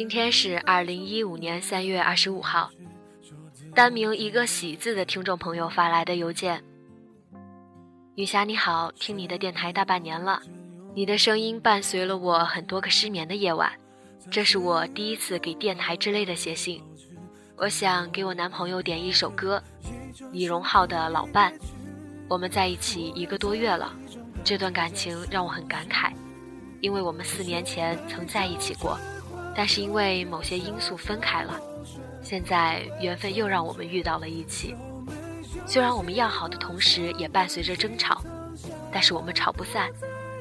今天是二零一五年三月二十五号，单名一个喜字的听众朋友发来的邮件。女侠你好，听你的电台大半年了，你的声音伴随了我很多个失眠的夜晚，这是我第一次给电台之类的写信，我想给我男朋友点一首歌，李荣浩的老伴。我们在一起一个多月了，这段感情让我很感慨，因为我们四年前曾在一起过。但是因为某些因素分开了，现在缘分又让我们遇到了一起。虽然我们要好的同时也伴随着争吵，但是我们吵不散，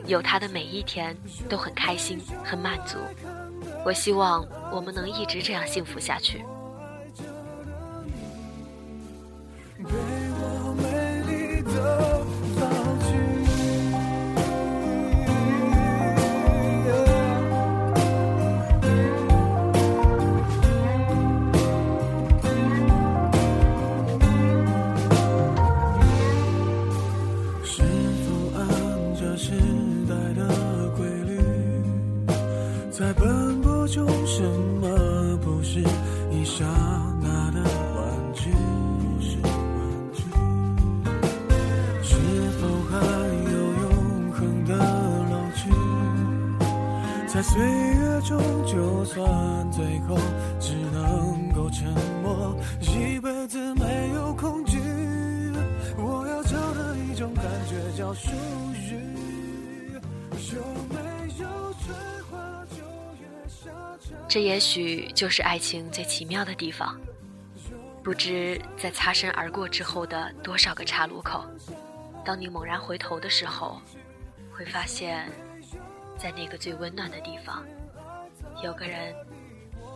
有他的每一天都很开心、很满足。我希望我们能一直这样幸福下去。最后只能够沉默，一辈子没有恐惧。我要找的一种感觉叫属于。这也许就是爱情最奇妙的地方。不知在擦身而过之后的多少个岔路口，当你猛然回头的时候，会发现。在那个最温暖的地方，有个人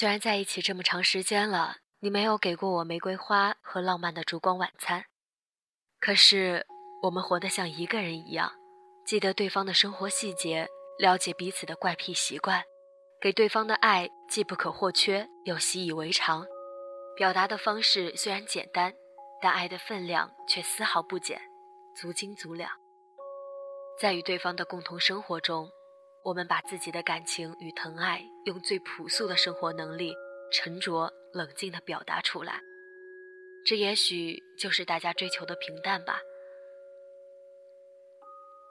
虽然在一起这么长时间了，你没有给过我玫瑰花和浪漫的烛光晚餐，可是我们活得像一个人一样，记得对方的生活细节，了解彼此的怪癖习惯，给对方的爱既不可或缺又习以为常。表达的方式虽然简单，但爱的分量却丝毫不减，足斤足两。在与对方的共同生活中。我们把自己的感情与疼爱，用最朴素的生活能力，沉着冷静地表达出来。这也许就是大家追求的平淡吧。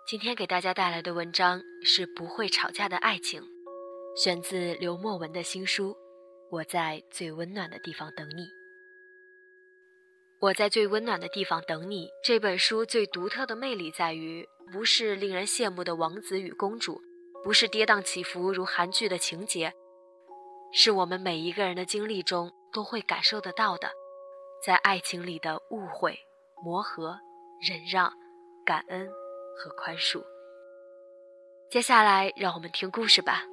今天给大家带来的文章是《不会吵架的爱情》，选自刘墨文的新书《我在最温暖的地方等你》。我在最温暖的地方等你。这本书最独特的魅力在于，不是令人羡慕的王子与公主。不是跌宕起伏如韩剧的情节，是我们每一个人的经历中都会感受得到的，在爱情里的误会、磨合、忍让、感恩和宽恕。接下来，让我们听故事吧。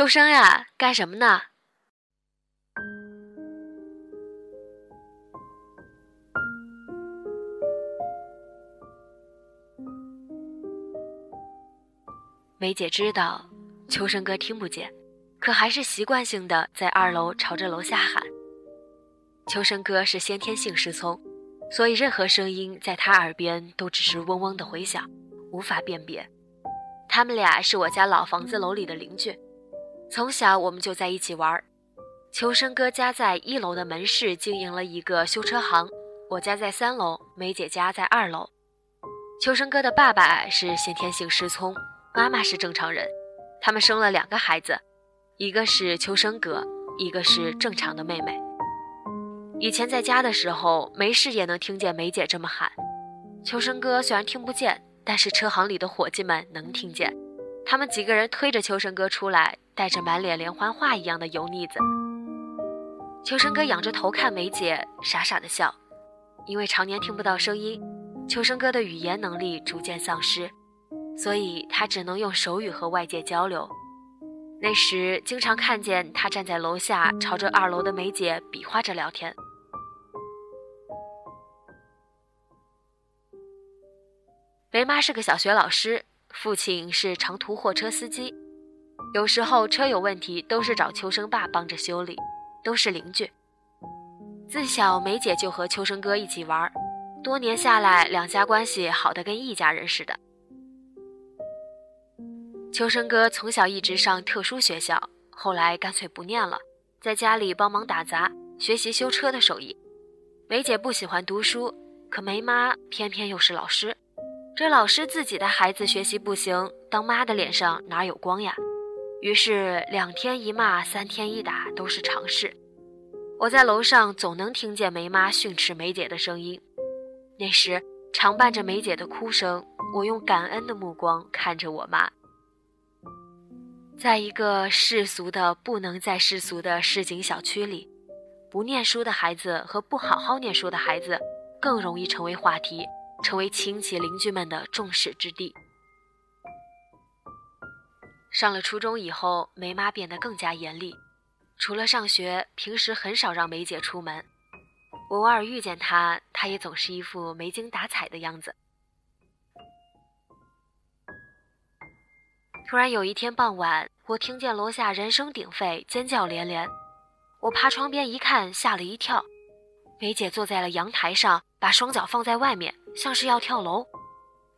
秋生呀，干什么呢？梅姐知道秋生哥听不见，可还是习惯性的在二楼朝着楼下喊。秋生哥是先天性失聪，所以任何声音在他耳边都只是嗡嗡的回响，无法辨别。他们俩是我家老房子楼里的邻居。从小我们就在一起玩秋生哥家在一楼的门市经营了一个修车行，我家在三楼，梅姐家在二楼。秋生哥的爸爸是先天性失聪，妈妈是正常人，他们生了两个孩子，一个是秋生哥，一个是正常的妹妹。以前在家的时候，没事也能听见梅姐这么喊。秋生哥虽然听不见，但是车行里的伙计们能听见，他们几个人推着秋生哥出来。带着满脸连环画一样的油腻子，秋生哥仰着头看梅姐，傻傻的笑。因为常年听不到声音，秋生哥的语言能力逐渐丧失，所以他只能用手语和外界交流。那时经常看见他站在楼下，朝着二楼的梅姐比划着聊天。梅妈是个小学老师，父亲是长途货车司机。有时候车有问题，都是找秋生爸帮着修理，都是邻居。自小梅姐就和秋生哥一起玩，多年下来，两家关系好得跟一家人似的。秋生哥从小一直上特殊学校，后来干脆不念了，在家里帮忙打杂，学习修车的手艺。梅姐不喜欢读书，可梅妈偏偏又是老师，这老师自己的孩子学习不行，当妈的脸上哪有光呀？于是两天一骂，三天一打都是常事。我在楼上总能听见梅妈训斥梅姐的声音，那时常伴着梅姐的哭声。我用感恩的目光看着我妈。在一个世俗的不能再世俗的市井小区里，不念书的孩子和不好好念书的孩子更容易成为话题，成为亲戚邻居们的众矢之的。上了初中以后，梅妈变得更加严厉，除了上学，平时很少让梅姐出门。我偶尔遇见她，她也总是一副没精打采的样子。突然有一天傍晚，我听见楼下人声鼎沸，尖叫连连。我爬窗边一看，吓了一跳，梅姐坐在了阳台上，把双脚放在外面，像是要跳楼。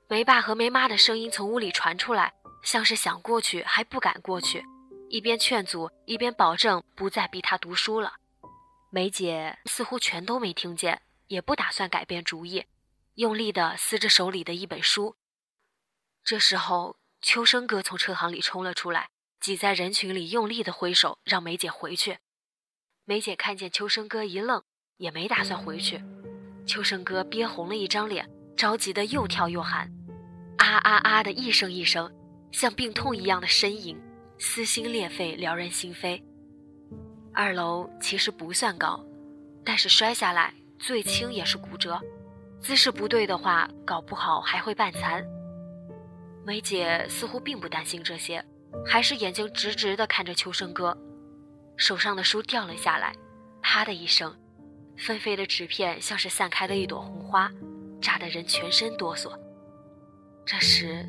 梅爸和梅妈的声音从屋里传出来。像是想过去还不敢过去，一边劝阻，一边保证不再逼他读书了。梅姐似乎全都没听见，也不打算改变主意，用力地撕着手里的一本书。这时候，秋生哥从车行里冲了出来，挤在人群里，用力地挥手让梅姐回去。梅姐看见秋生哥一愣，也没打算回去。秋生哥憋红了一张脸，着急的又跳又喊：“啊啊啊！”的一声一声。像病痛一样的呻吟，撕心裂肺，撩人心扉。二楼其实不算高，但是摔下来最轻也是骨折，姿势不对的话，搞不好还会半残。梅姐似乎并不担心这些，还是眼睛直直地看着秋生哥，手上的书掉了下来，啪的一声，纷飞的纸片像是散开了一朵红花，炸得人全身哆嗦。这时。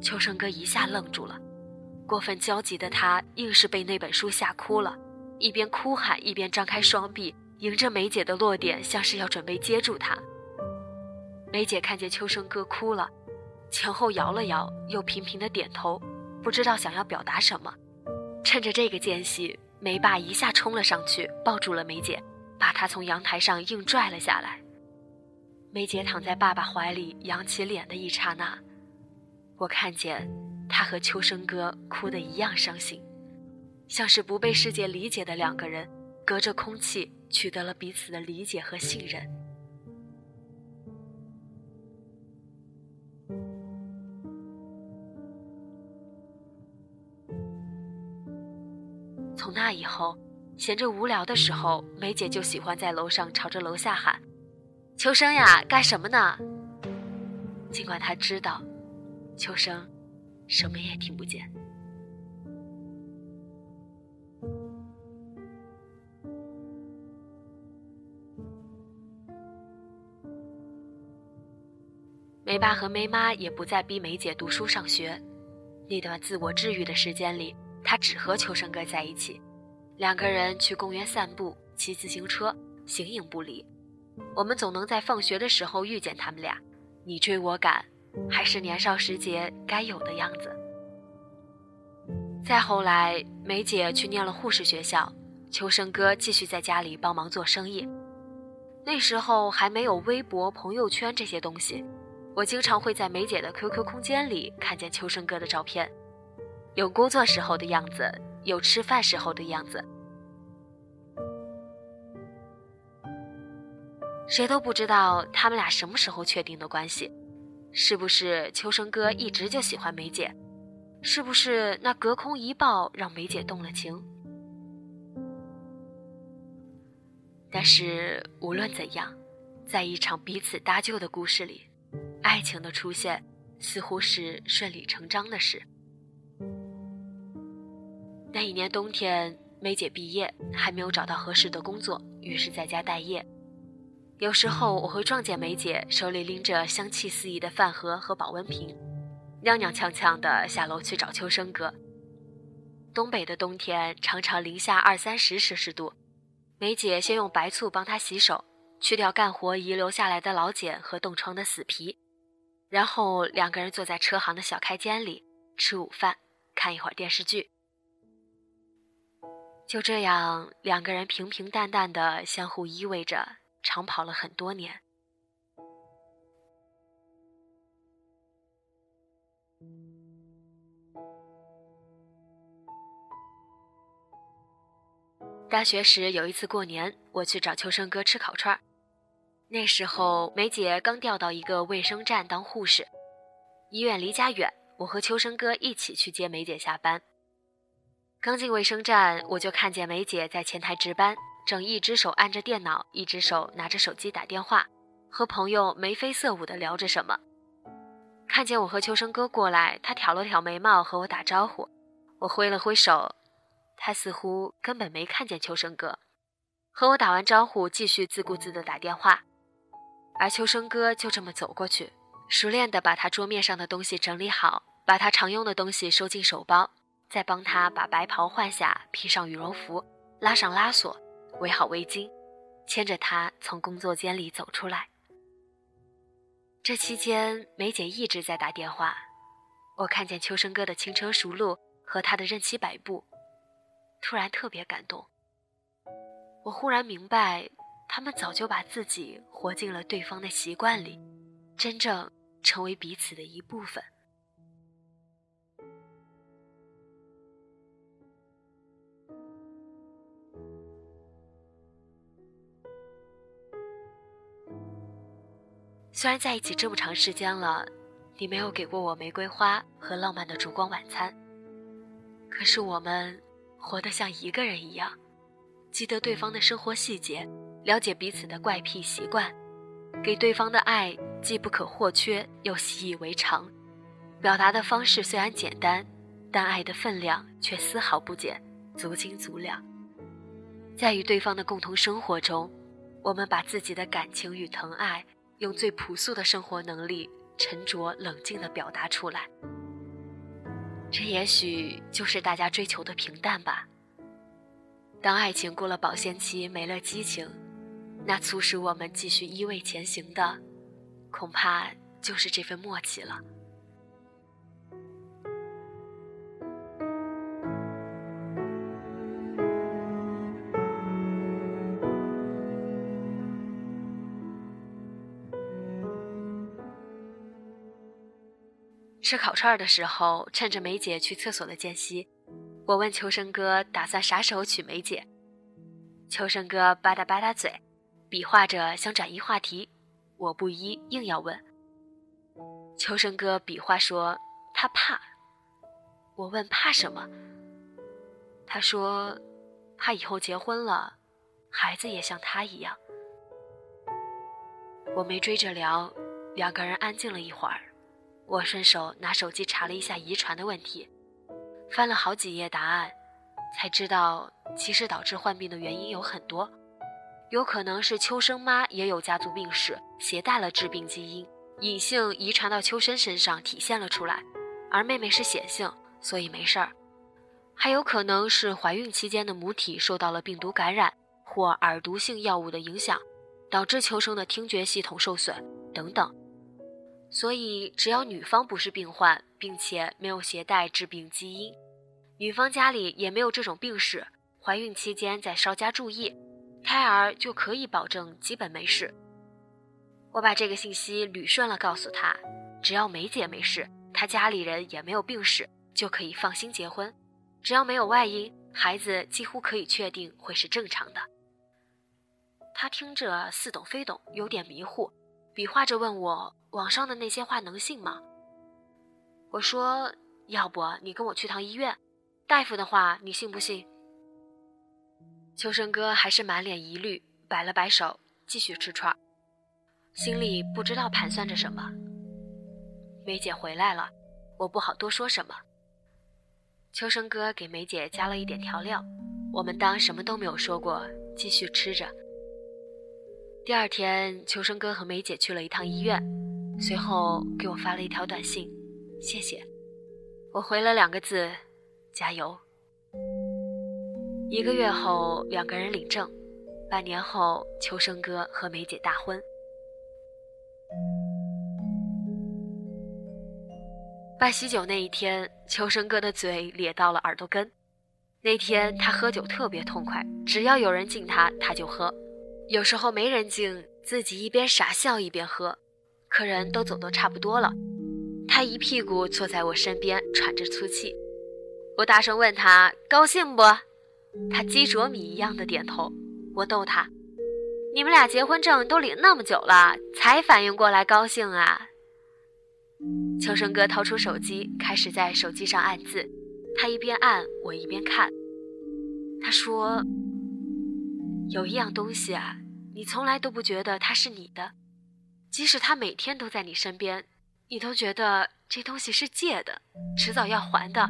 秋生哥一下愣住了，过分焦急的他硬是被那本书吓哭了，一边哭喊一边张开双臂，迎着梅姐的落点，像是要准备接住他。梅姐看见秋生哥哭了，前后摇了摇，又频频的点头，不知道想要表达什么。趁着这个间隙，梅爸一下冲了上去，抱住了梅姐，把她从阳台上硬拽了下来。梅姐躺在爸爸怀里扬起脸的一刹那，我看见他和秋生哥哭得一样伤心，像是不被世界理解的两个人，隔着空气取得了彼此的理解和信任。从那以后，闲着无聊的时候，梅姐就喜欢在楼上朝着楼下喊：“秋生呀，干什么呢？”尽管她知道，秋生什么也听不见。梅爸和梅妈也不再逼梅姐读书上学，那段自我治愈的时间里。他只和秋生哥在一起，两个人去公园散步、骑自行车，形影不离。我们总能在放学的时候遇见他们俩，你追我赶，还是年少时节该有的样子。再后来，梅姐去念了护士学校，秋生哥继续在家里帮忙做生意。那时候还没有微博、朋友圈这些东西，我经常会在梅姐的 QQ 空间里看见秋生哥的照片。有工作时候的样子，有吃饭时候的样子，谁都不知道他们俩什么时候确定的关系。是不是秋生哥一直就喜欢梅姐？是不是那隔空一抱让梅姐动了情？但是无论怎样，在一场彼此搭救的故事里，爱情的出现似乎是顺理成章的事。那一年冬天，梅姐毕业还没有找到合适的工作，于是在家待业。有时候我会撞见梅姐手里拎着香气四溢的饭盒和保温瓶，踉踉跄跄地下楼去找秋生哥。东北的冬天常常零下二三十摄氏度，梅姐先用白醋帮他洗手，去掉干活遗留下来的老茧和冻疮的死皮，然后两个人坐在车行的小开间里吃午饭，看一会儿电视剧。就这样，两个人平平淡淡的相互依偎着，长跑了很多年。大学时有一次过年，我去找秋生哥吃烤串那时候梅姐刚调到一个卫生站当护士，医院离家远，我和秋生哥一起去接梅姐下班。刚进卫生站，我就看见梅姐在前台值班，正一只手按着电脑，一只手拿着手机打电话，和朋友眉飞色舞地聊着什么。看见我和秋生哥过来，他挑了挑眉毛和我打招呼，我挥了挥手，他似乎根本没看见秋生哥，和我打完招呼，继续自顾自地打电话。而秋生哥就这么走过去，熟练地把他桌面上的东西整理好，把他常用的东西收进手包。再帮他把白袍换下，披上羽绒服，拉上拉锁，围好围巾，牵着他从工作间里走出来。这期间，梅姐一直在打电话。我看见秋生哥的轻车熟路和他的任其摆布，突然特别感动。我忽然明白，他们早就把自己活进了对方的习惯里，真正成为彼此的一部分。虽然在一起这么长时间了，你没有给过我玫瑰花和浪漫的烛光晚餐，可是我们活得像一个人一样，记得对方的生活细节，了解彼此的怪癖习惯，给对方的爱既不可或缺又习以为常。表达的方式虽然简单，但爱的分量却丝毫不减，足斤足两。在与对方的共同生活中，我们把自己的感情与疼爱。用最朴素的生活能力，沉着冷静地表达出来。这也许就是大家追求的平淡吧。当爱情过了保鲜期，没了激情，那促使我们继续依偎前行的，恐怕就是这份默契了。吃烤串的时候，趁着梅姐去厕所的间隙，我问秋生哥打算啥时候娶梅姐。秋生哥吧嗒吧嗒嘴，比划着想转移话题，我不依，硬要问。秋生哥比划说他怕。我问怕什么？他说怕以后结婚了，孩子也像他一样。我没追着聊，两个人安静了一会儿。我顺手拿手机查了一下遗传的问题，翻了好几页答案，才知道其实导致患病的原因有很多，有可能是秋生妈也有家族病史，携带了致病基因，隐性遗传到秋生身上体现了出来，而妹妹是显性，所以没事儿。还有可能是怀孕期间的母体受到了病毒感染或耳毒性药物的影响，导致秋生的听觉系统受损等等。所以，只要女方不是病患，并且没有携带致病基因，女方家里也没有这种病史，怀孕期间再稍加注意，胎儿就可以保证基本没事。我把这个信息捋顺了，告诉他，只要梅姐没事，她家里人也没有病史，就可以放心结婚。只要没有外因，孩子几乎可以确定会是正常的。他听着似懂非懂，有点迷糊，比划着问我。网上的那些话能信吗？我说，要不你跟我去趟医院，大夫的话你信不信？秋生哥还是满脸疑虑，摆了摆手，继续吃串，心里不知道盘算着什么。梅姐回来了，我不好多说什么。秋生哥给梅姐加了一点调料，我们当什么都没有说过，继续吃着。第二天，秋生哥和梅姐去了一趟医院。随后给我发了一条短信，谢谢。我回了两个字，加油。一个月后，两个人领证。半年后，秋生哥和梅姐大婚。办喜酒那一天，秋生哥的嘴咧到了耳朵根。那天他喝酒特别痛快，只要有人敬他，他就喝；有时候没人敬，自己一边傻笑一边喝。客人都走得差不多了，他一屁股坐在我身边，喘着粗气。我大声问他高兴不？他鸡啄米一样的点头。我逗他：“你们俩结婚证都领那么久了，才反应过来高兴啊？”秋生哥掏出手机，开始在手机上按字。他一边按，我一边看。他说：“有一样东西啊，你从来都不觉得它是你的。”即使它每天都在你身边，你都觉得这东西是借的，迟早要还的。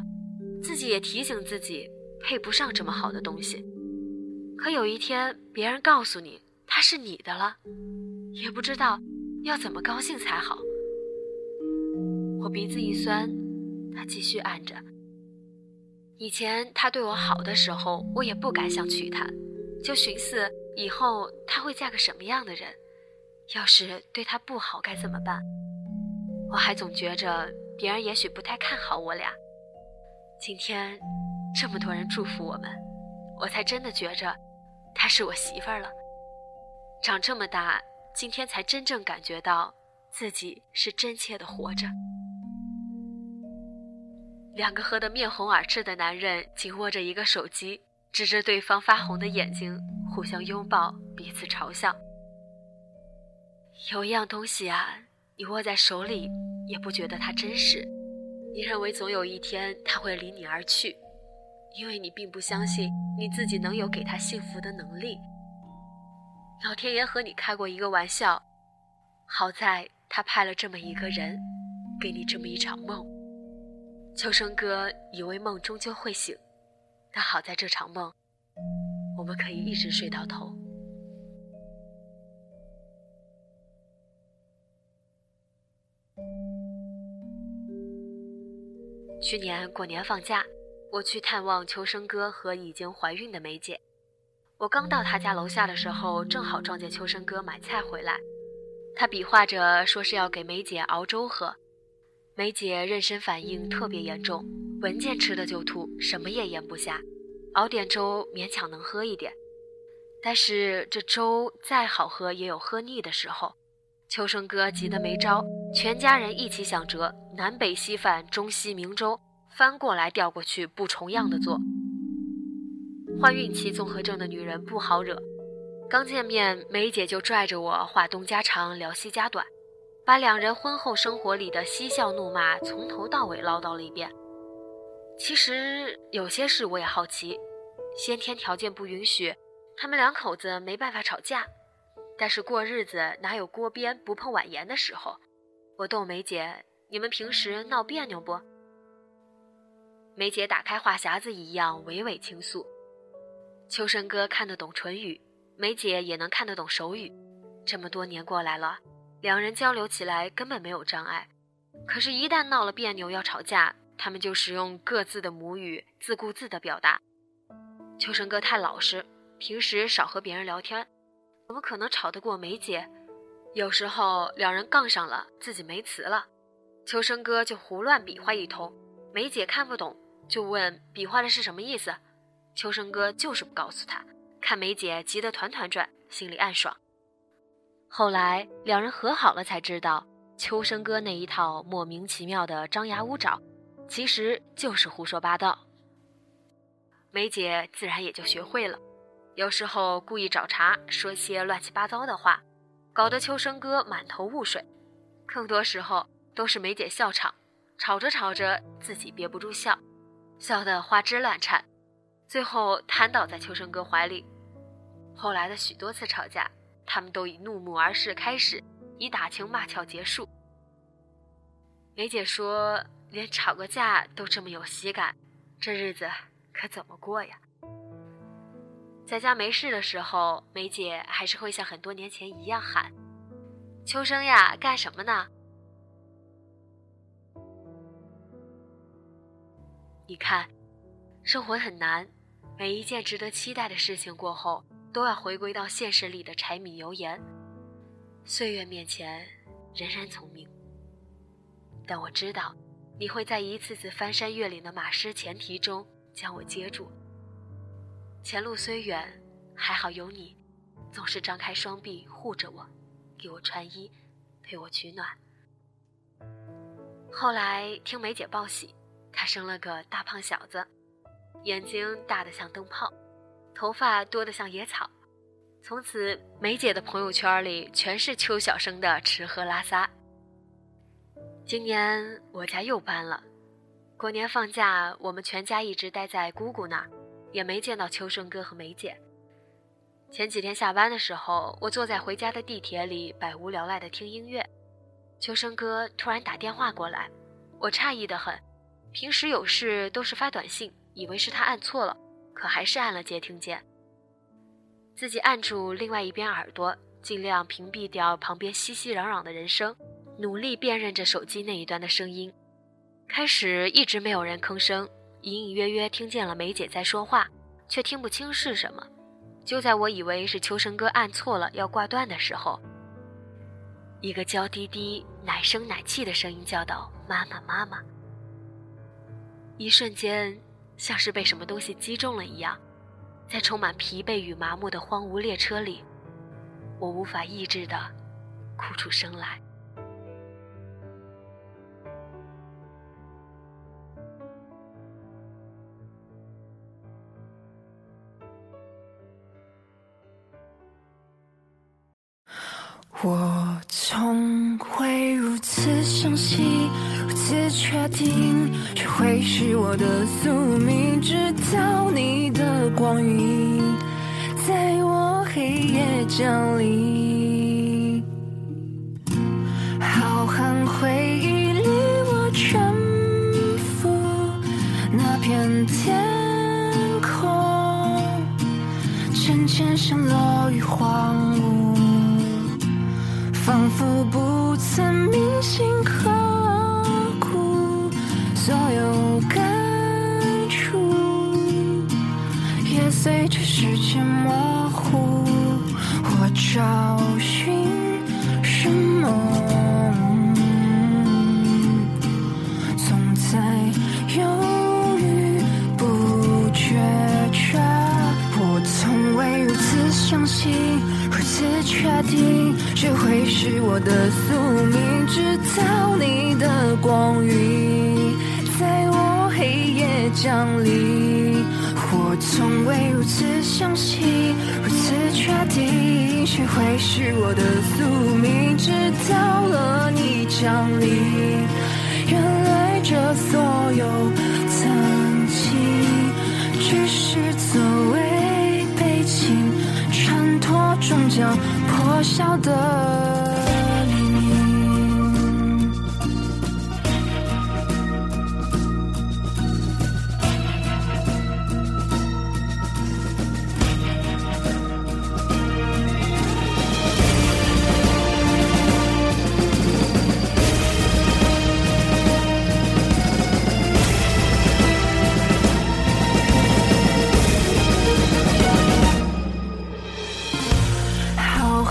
自己也提醒自己，配不上这么好的东西。可有一天，别人告诉你它是你的了，也不知道要怎么高兴才好。我鼻子一酸，他继续按着。以前他对我好的时候，我也不敢想娶她，就寻思以后他会嫁个什么样的人。要是对他不好该怎么办？我还总觉着别人也许不太看好我俩。今天这么多人祝福我们，我才真的觉着她是我媳妇儿了。长这么大，今天才真正感觉到自己是真切的活着。两个喝得面红耳赤的男人紧握着一个手机，指着对方发红的眼睛，互相拥抱，彼此嘲笑。有一样东西啊，你握在手里也不觉得它真实，你认为总有一天它会离你而去，因为你并不相信你自己能有给他幸福的能力。老天爷和你开过一个玩笑，好在他派了这么一个人，给你这么一场梦。秋生哥以为梦终究会醒，但好在这场梦，我们可以一直睡到头。去年过年放假，我去探望秋生哥和已经怀孕的梅姐。我刚到他家楼下的时候，正好撞见秋生哥买菜回来。他比划着说是要给梅姐熬粥喝。梅姐妊娠反应特别严重，闻见吃的就吐，什么也咽不下。熬点粥勉强能喝一点，但是这粥再好喝也有喝腻的时候。秋生哥急得没招。全家人一起想辙，南北稀饭、中西明粥，翻过来调过去，不重样的做。患孕期综合症的女人不好惹，刚见面，梅姐就拽着我话东家长聊西家短，把两人婚后生活里的嬉笑怒骂从头到尾唠叨了一遍。其实有些事我也好奇，先天条件不允许，他们两口子没办法吵架，但是过日子哪有锅边不碰碗沿的时候？我逗梅姐：“你们平时闹别扭不？”梅姐打开话匣子一样娓娓倾诉。秋生哥看得懂唇语，梅姐也能看得懂手语。这么多年过来了，两人交流起来根本没有障碍。可是，一旦闹了别扭要吵架，他们就使用各自的母语自顾自地表达。秋生哥太老实，平时少和别人聊天，怎么可能吵得过梅姐？有时候两人杠上了，自己没词了，秋生哥就胡乱比划一通，梅姐看不懂，就问比划的是什么意思。秋生哥就是不告诉他，看梅姐急得团团转，心里暗爽。后来两人和好了，才知道秋生哥那一套莫名其妙的张牙舞爪，其实就是胡说八道。梅姐自然也就学会了，有时候故意找茬，说些乱七八糟的话。搞得秋生哥满头雾水，更多时候都是梅姐笑场，吵着吵着自己憋不住笑，笑得花枝乱颤，最后瘫倒在秋生哥怀里。后来的许多次吵架，他们都以怒目而视开始，以打情骂俏结束。梅姐说：“连吵个架都这么有喜感，这日子可怎么过呀？”在家没事的时候，梅姐还是会像很多年前一样喊：“秋生呀，干什么呢？”你看，生活很难，每一件值得期待的事情过后，都要回归到现实里的柴米油盐。岁月面前，人人聪明。但我知道，你会在一次次翻山越岭的马失前蹄中将我接住。前路虽远，还好有你，总是张开双臂护着我，给我穿衣，陪我取暖。后来听梅姐报喜，她生了个大胖小子，眼睛大得像灯泡，头发多得像野草。从此，梅姐的朋友圈里全是邱小生的吃喝拉撒。今年我家又搬了，过年放假，我们全家一直待在姑姑那。也没见到秋生哥和梅姐。前几天下班的时候，我坐在回家的地铁里，百无聊赖的听音乐。秋生哥突然打电话过来，我诧异的很。平时有事都是发短信，以为是他按错了，可还是按了接听键。自己按住另外一边耳朵，尽量屏蔽掉旁边熙熙攘攘的人声，努力辨认着手机那一端的声音。开始一直没有人吭声。隐隐约约听见了梅姐在说话，却听不清是什么。就在我以为是秋生哥按错了要挂断的时候，一个娇滴滴、奶声奶气的声音叫道：“妈妈，妈妈！”一瞬间，像是被什么东西击中了一样，在充满疲惫与麻木的荒芜列车里，我无法抑制的哭出声来。我从未如此相信，如此确定，谁会是我的宿命，直到你的光晕在我黑夜降临。浩瀚回忆里，我沉浮那片天空，渐渐陷落于荒芜。仿佛不随着时间模糊我找寻什么？总在犹豫不决着我从未如此相信如此确定谁会是我的宿命直到你的光晕。降临我从未如此相信如此确定谁会是我的宿命。直到了你降临原来这所有曾经只是作为背景衬托终将破晓的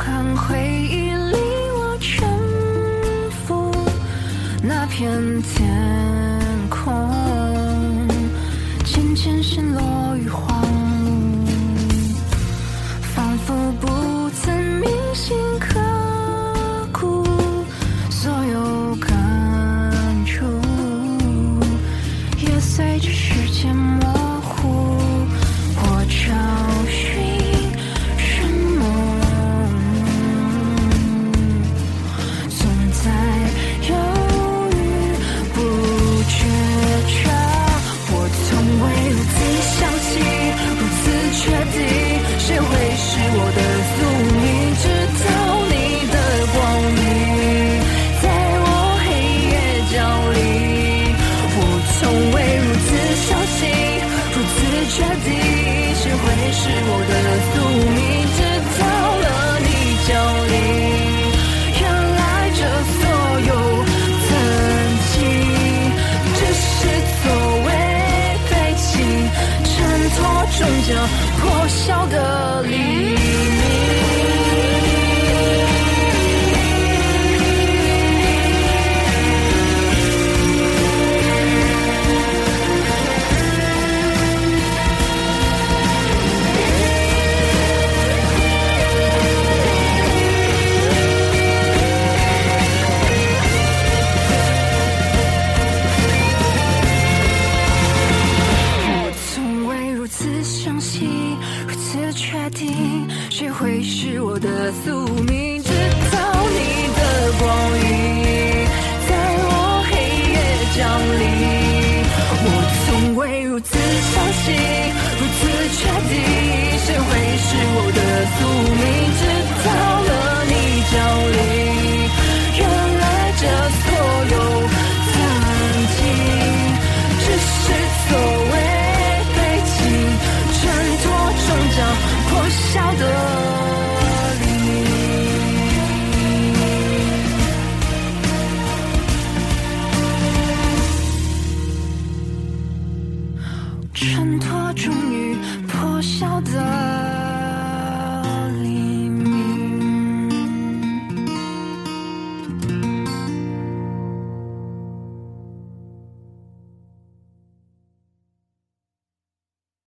看回忆里我沉浮，那片天空渐渐陷落于。